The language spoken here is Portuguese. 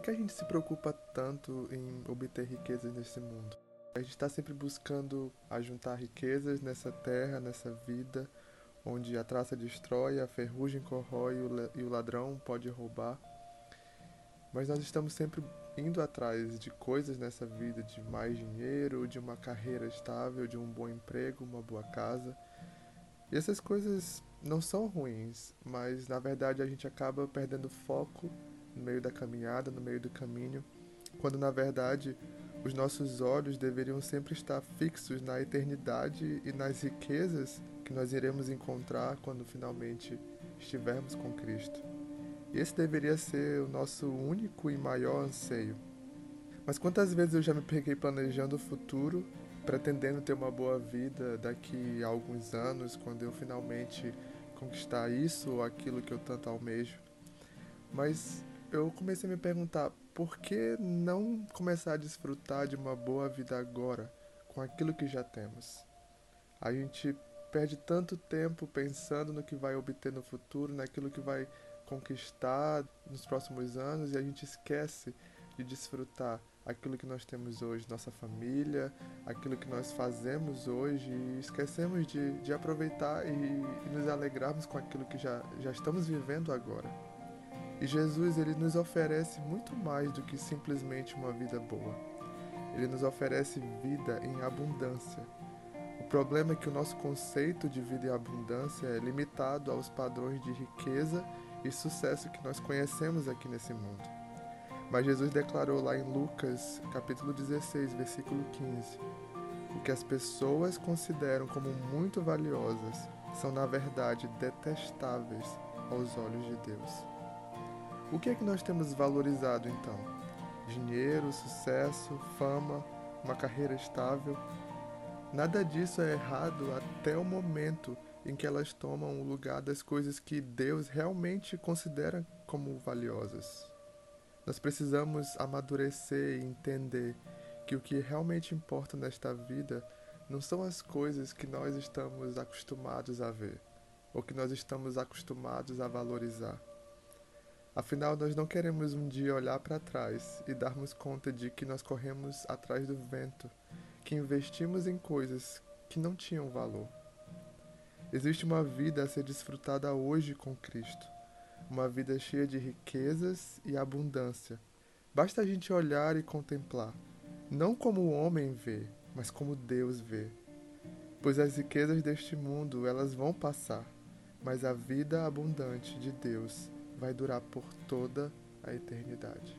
que, que a gente se preocupa tanto em obter riquezas nesse mundo? A gente está sempre buscando ajuntar riquezas nessa terra, nessa vida, onde a traça destrói, a ferrugem corrói e o ladrão pode roubar. Mas nós estamos sempre indo atrás de coisas nessa vida, de mais dinheiro, de uma carreira estável, de um bom emprego, uma boa casa. E essas coisas não são ruins, mas na verdade a gente acaba perdendo foco no meio da caminhada, no meio do caminho, quando na verdade os nossos olhos deveriam sempre estar fixos na eternidade e nas riquezas que nós iremos encontrar quando finalmente estivermos com Cristo. Esse deveria ser o nosso único e maior anseio. Mas quantas vezes eu já me peguei planejando o futuro, pretendendo ter uma boa vida daqui a alguns anos, quando eu finalmente conquistar isso ou aquilo que eu tanto almejo. Mas eu comecei a me perguntar por que não começar a desfrutar de uma boa vida agora, com aquilo que já temos? A gente perde tanto tempo pensando no que vai obter no futuro, naquilo que vai conquistar nos próximos anos e a gente esquece de desfrutar aquilo que nós temos hoje, nossa família, aquilo que nós fazemos hoje e esquecemos de, de aproveitar e, e nos alegrarmos com aquilo que já, já estamos vivendo agora. E Jesus ele nos oferece muito mais do que simplesmente uma vida boa. Ele nos oferece vida em abundância. O problema é que o nosso conceito de vida em abundância é limitado aos padrões de riqueza e sucesso que nós conhecemos aqui nesse mundo. Mas Jesus declarou lá em Lucas, capítulo 16, versículo 15, o que as pessoas consideram como muito valiosas são na verdade detestáveis aos olhos de Deus. O que é que nós temos valorizado então? Dinheiro, sucesso, fama, uma carreira estável? Nada disso é errado até o momento em que elas tomam o lugar das coisas que Deus realmente considera como valiosas. Nós precisamos amadurecer e entender que o que realmente importa nesta vida não são as coisas que nós estamos acostumados a ver ou que nós estamos acostumados a valorizar. Afinal, nós não queremos um dia olhar para trás e darmos conta de que nós corremos atrás do vento, que investimos em coisas que não tinham valor. Existe uma vida a ser desfrutada hoje com Cristo, uma vida cheia de riquezas e abundância. Basta a gente olhar e contemplar, não como o homem vê, mas como Deus vê. Pois as riquezas deste mundo, elas vão passar, mas a vida abundante de Deus vai durar por toda a eternidade.